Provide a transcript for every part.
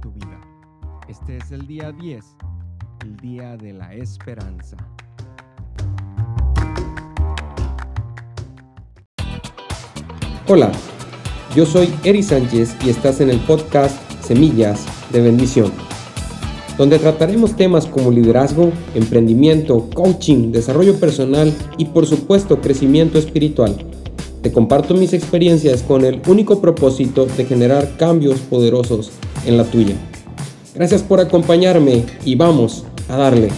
tu vida. Este es el día 10, el día de la esperanza. Hola, yo soy Eri Sánchez y estás en el podcast Semillas de Bendición, donde trataremos temas como liderazgo, emprendimiento, coaching, desarrollo personal y por supuesto crecimiento espiritual te comparto mis experiencias con el único propósito de generar cambios poderosos en la tuya. Gracias por acompañarme y vamos a darle.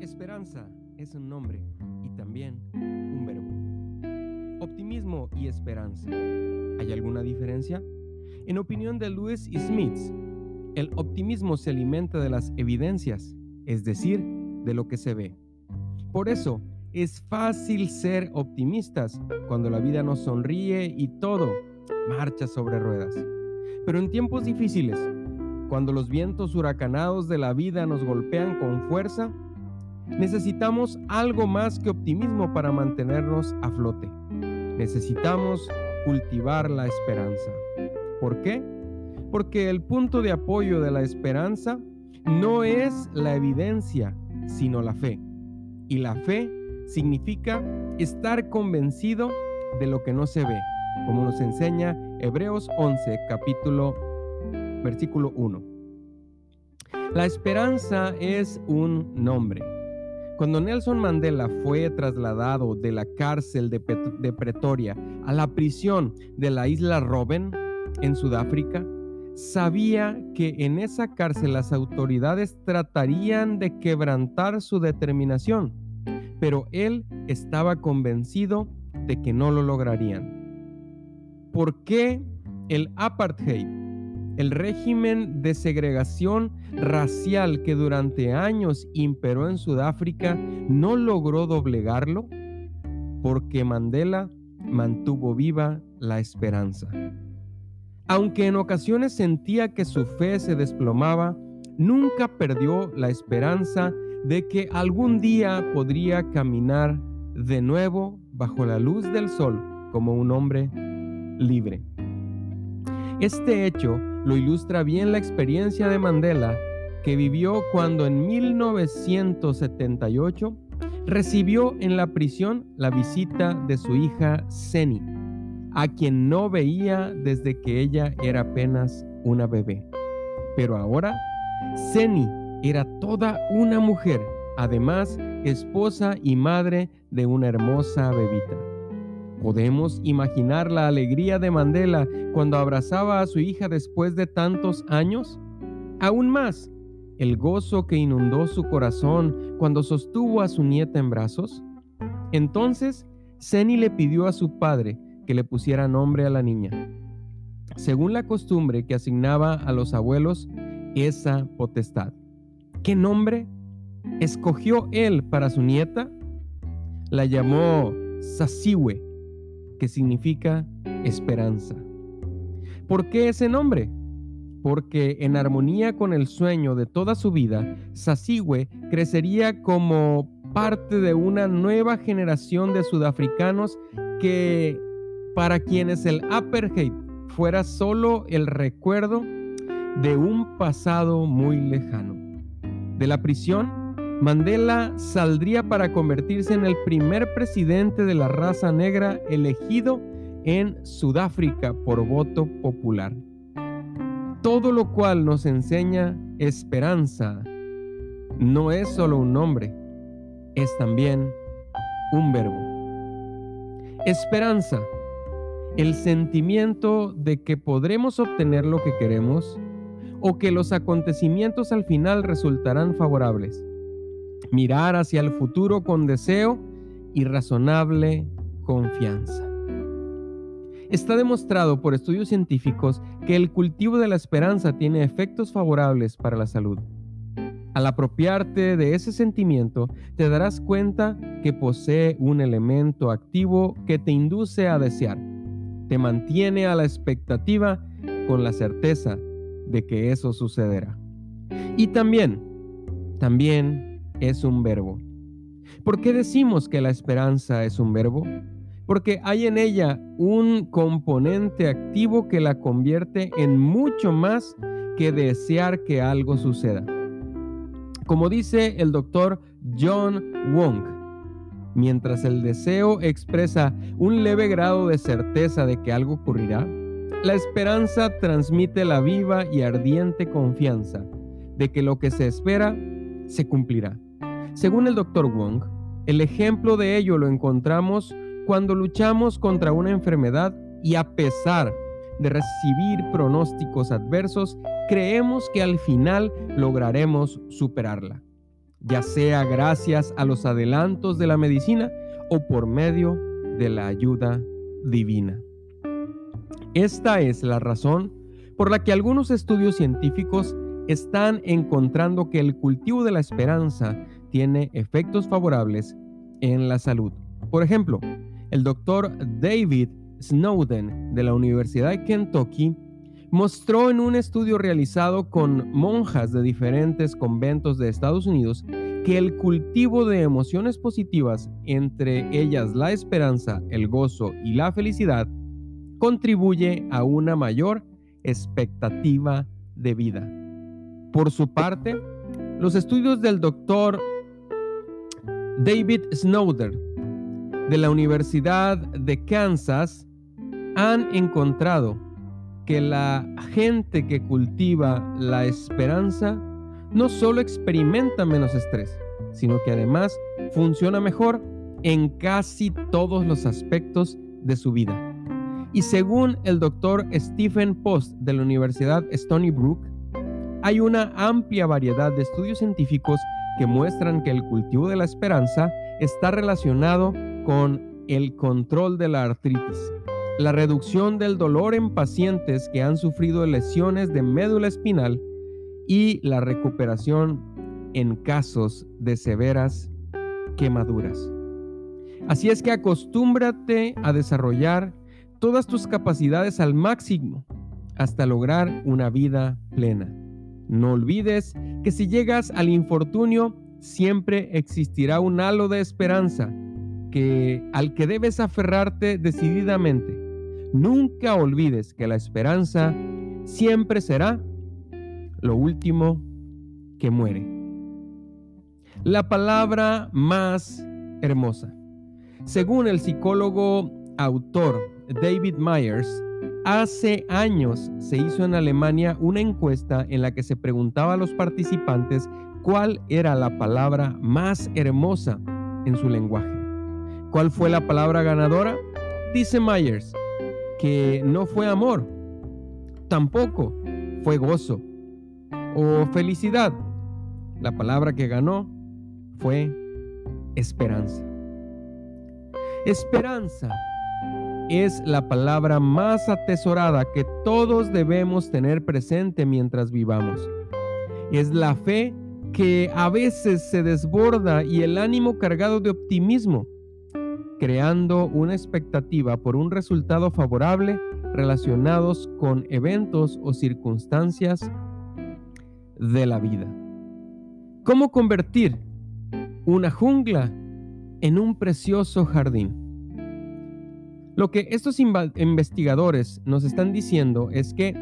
Esperanza es un nombre y también un verbo. Optimismo y esperanza. ¿Hay alguna diferencia? En opinión de Lewis Smith, el optimismo se alimenta de las evidencias, es decir, de lo que se ve. Por eso, es fácil ser optimistas cuando la vida nos sonríe y todo marcha sobre ruedas. Pero en tiempos difíciles, cuando los vientos huracanados de la vida nos golpean con fuerza, necesitamos algo más que optimismo para mantenernos a flote. Necesitamos cultivar la esperanza. ¿Por qué? porque el punto de apoyo de la esperanza no es la evidencia, sino la fe. Y la fe significa estar convencido de lo que no se ve, como nos enseña Hebreos 11, capítulo, versículo 1. La esperanza es un nombre. Cuando Nelson Mandela fue trasladado de la cárcel de, de Pretoria a la prisión de la isla Robben en Sudáfrica, sabía que en esa cárcel las autoridades tratarían de quebrantar su determinación, pero él estaba convencido de que no lo lograrían. ¿Por qué el apartheid, el régimen de segregación racial que durante años imperó en Sudáfrica, no logró doblegarlo? Porque Mandela mantuvo viva la esperanza. Aunque en ocasiones sentía que su fe se desplomaba, nunca perdió la esperanza de que algún día podría caminar de nuevo bajo la luz del sol como un hombre libre. Este hecho lo ilustra bien la experiencia de Mandela que vivió cuando en 1978 recibió en la prisión la visita de su hija Seni a quien no veía desde que ella era apenas una bebé. Pero ahora, Seni era toda una mujer, además esposa y madre de una hermosa bebita. ¿Podemos imaginar la alegría de Mandela cuando abrazaba a su hija después de tantos años? Aún más, el gozo que inundó su corazón cuando sostuvo a su nieta en brazos. Entonces, Seni le pidió a su padre que le pusiera nombre a la niña, según la costumbre que asignaba a los abuelos esa potestad. ¿Qué nombre escogió él para su nieta? La llamó Sasiwe, que significa esperanza. ¿Por qué ese nombre? Porque en armonía con el sueño de toda su vida, Sasiwe crecería como parte de una nueva generación de sudafricanos que para quienes el apartheid fuera solo el recuerdo de un pasado muy lejano. De la prisión, Mandela saldría para convertirse en el primer presidente de la raza negra elegido en Sudáfrica por voto popular. Todo lo cual nos enseña esperanza. No es solo un nombre, es también un verbo. Esperanza el sentimiento de que podremos obtener lo que queremos o que los acontecimientos al final resultarán favorables. Mirar hacia el futuro con deseo y razonable confianza. Está demostrado por estudios científicos que el cultivo de la esperanza tiene efectos favorables para la salud. Al apropiarte de ese sentimiento, te darás cuenta que posee un elemento activo que te induce a desear te mantiene a la expectativa con la certeza de que eso sucederá. Y también, también es un verbo. ¿Por qué decimos que la esperanza es un verbo? Porque hay en ella un componente activo que la convierte en mucho más que desear que algo suceda. Como dice el doctor John Wong, mientras el deseo expresa un leve grado de certeza de que algo ocurrirá, la esperanza transmite la viva y ardiente confianza de que lo que se espera se cumplirá. Según el doctor Wong, el ejemplo de ello lo encontramos cuando luchamos contra una enfermedad y a pesar de recibir pronósticos adversos, creemos que al final lograremos superarla, ya sea gracias a los adelantos de la medicina o por medio de la ayuda divina. Esta es la razón por la que algunos estudios científicos están encontrando que el cultivo de la esperanza tiene efectos favorables en la salud. Por ejemplo, el doctor David Snowden de la Universidad de Kentucky mostró en un estudio realizado con monjas de diferentes conventos de Estados Unidos que el cultivo de emociones positivas, entre ellas la esperanza, el gozo y la felicidad, contribuye a una mayor expectativa de vida. Por su parte, los estudios del doctor David Snowden de la Universidad de Kansas han encontrado que la gente que cultiva la esperanza no solo experimenta menos estrés, sino que además funciona mejor en casi todos los aspectos de su vida. Y según el doctor Stephen Post de la Universidad Stony Brook, hay una amplia variedad de estudios científicos que muestran que el cultivo de la esperanza está relacionado con el control de la artritis, la reducción del dolor en pacientes que han sufrido lesiones de médula espinal y la recuperación en casos de severas quemaduras. Así es que acostúmbrate a desarrollar todas tus capacidades al máximo hasta lograr una vida plena. No olvides que si llegas al infortunio, siempre existirá un halo de esperanza que, al que debes aferrarte decididamente. Nunca olvides que la esperanza siempre será lo último que muere. La palabra más hermosa. Según el psicólogo autor David Myers, Hace años se hizo en Alemania una encuesta en la que se preguntaba a los participantes cuál era la palabra más hermosa en su lenguaje. ¿Cuál fue la palabra ganadora? Dice Myers que no fue amor, tampoco fue gozo o felicidad. La palabra que ganó fue esperanza. Esperanza es la palabra más atesorada que todos debemos tener presente mientras vivamos. Es la fe que a veces se desborda y el ánimo cargado de optimismo, creando una expectativa por un resultado favorable relacionados con eventos o circunstancias de la vida. ¿Cómo convertir una jungla en un precioso jardín? Lo que estos investigadores nos están diciendo es que,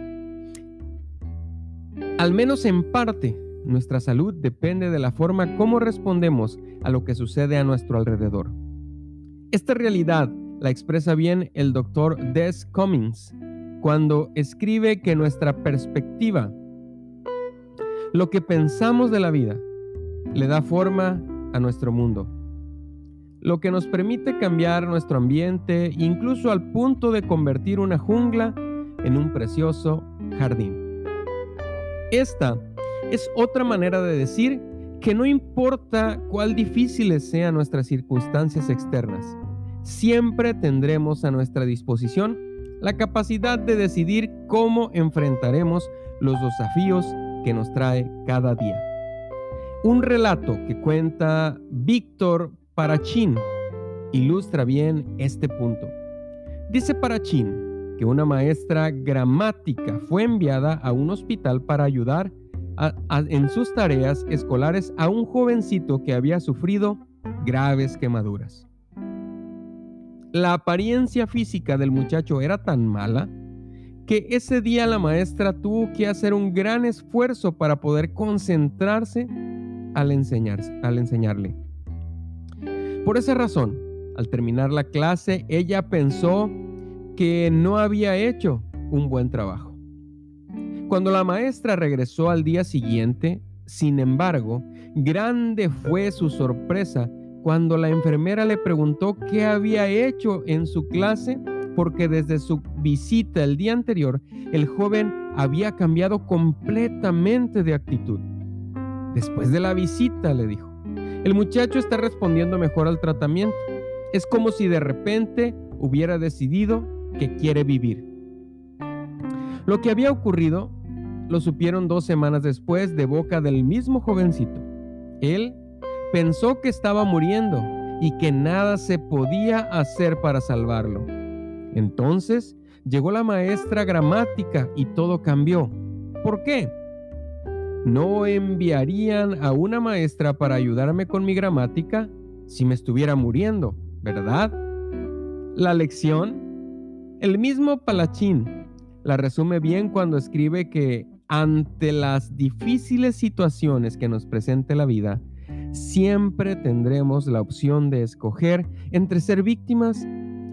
al menos en parte, nuestra salud depende de la forma como respondemos a lo que sucede a nuestro alrededor. Esta realidad la expresa bien el doctor Des Cummings cuando escribe que nuestra perspectiva, lo que pensamos de la vida, le da forma a nuestro mundo lo que nos permite cambiar nuestro ambiente incluso al punto de convertir una jungla en un precioso jardín. Esta es otra manera de decir que no importa cuál difíciles sean nuestras circunstancias externas, siempre tendremos a nuestra disposición la capacidad de decidir cómo enfrentaremos los desafíos que nos trae cada día. Un relato que cuenta Víctor Parachín ilustra bien este punto. Dice Parachín que una maestra gramática fue enviada a un hospital para ayudar en sus tareas escolares a un jovencito que había sufrido graves quemaduras. La apariencia física del muchacho era tan mala que ese día la maestra tuvo que hacer un gran esfuerzo para poder concentrarse al, al enseñarle. Por esa razón, al terminar la clase, ella pensó que no había hecho un buen trabajo. Cuando la maestra regresó al día siguiente, sin embargo, grande fue su sorpresa cuando la enfermera le preguntó qué había hecho en su clase porque desde su visita el día anterior, el joven había cambiado completamente de actitud. Después de la visita, le dijo, el muchacho está respondiendo mejor al tratamiento. Es como si de repente hubiera decidido que quiere vivir. Lo que había ocurrido lo supieron dos semanas después de boca del mismo jovencito. Él pensó que estaba muriendo y que nada se podía hacer para salvarlo. Entonces llegó la maestra gramática y todo cambió. ¿Por qué? No enviarían a una maestra para ayudarme con mi gramática si me estuviera muriendo, ¿verdad? La lección, el mismo Palachín la resume bien cuando escribe que ante las difíciles situaciones que nos presente la vida, siempre tendremos la opción de escoger entre ser víctimas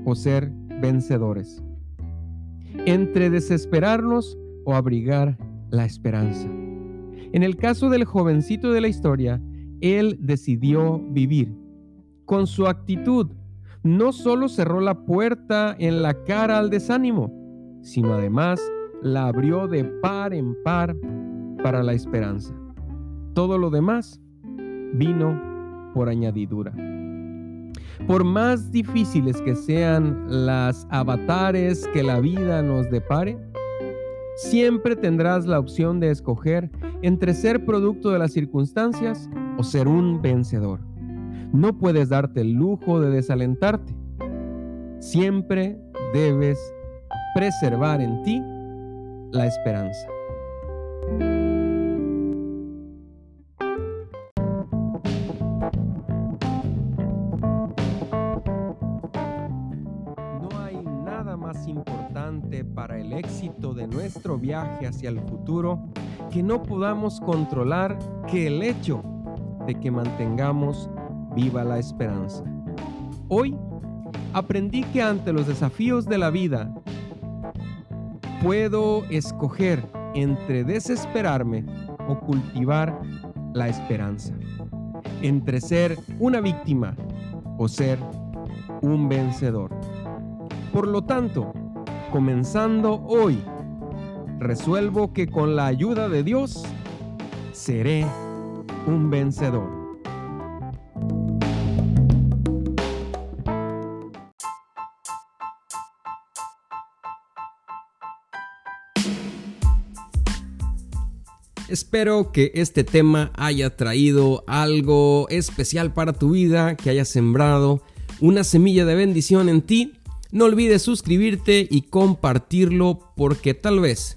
o ser vencedores, entre desesperarnos o abrigar la esperanza. En el caso del jovencito de la historia, él decidió vivir. Con su actitud, no solo cerró la puerta en la cara al desánimo, sino además la abrió de par en par para la esperanza. Todo lo demás vino por añadidura. Por más difíciles que sean las avatares que la vida nos depare, siempre tendrás la opción de escoger entre ser producto de las circunstancias o ser un vencedor. No puedes darte el lujo de desalentarte. Siempre debes preservar en ti la esperanza. importante para el éxito de nuestro viaje hacia el futuro que no podamos controlar que el hecho de que mantengamos viva la esperanza. Hoy aprendí que ante los desafíos de la vida puedo escoger entre desesperarme o cultivar la esperanza, entre ser una víctima o ser un vencedor. Por lo tanto, comenzando hoy, resuelvo que con la ayuda de Dios seré un vencedor. Espero que este tema haya traído algo especial para tu vida, que haya sembrado una semilla de bendición en ti no olvides suscribirte y compartirlo porque tal vez,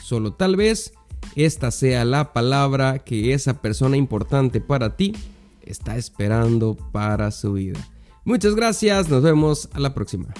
solo tal vez, esta sea la palabra que esa persona importante para ti está esperando para su vida. Muchas gracias, nos vemos a la próxima.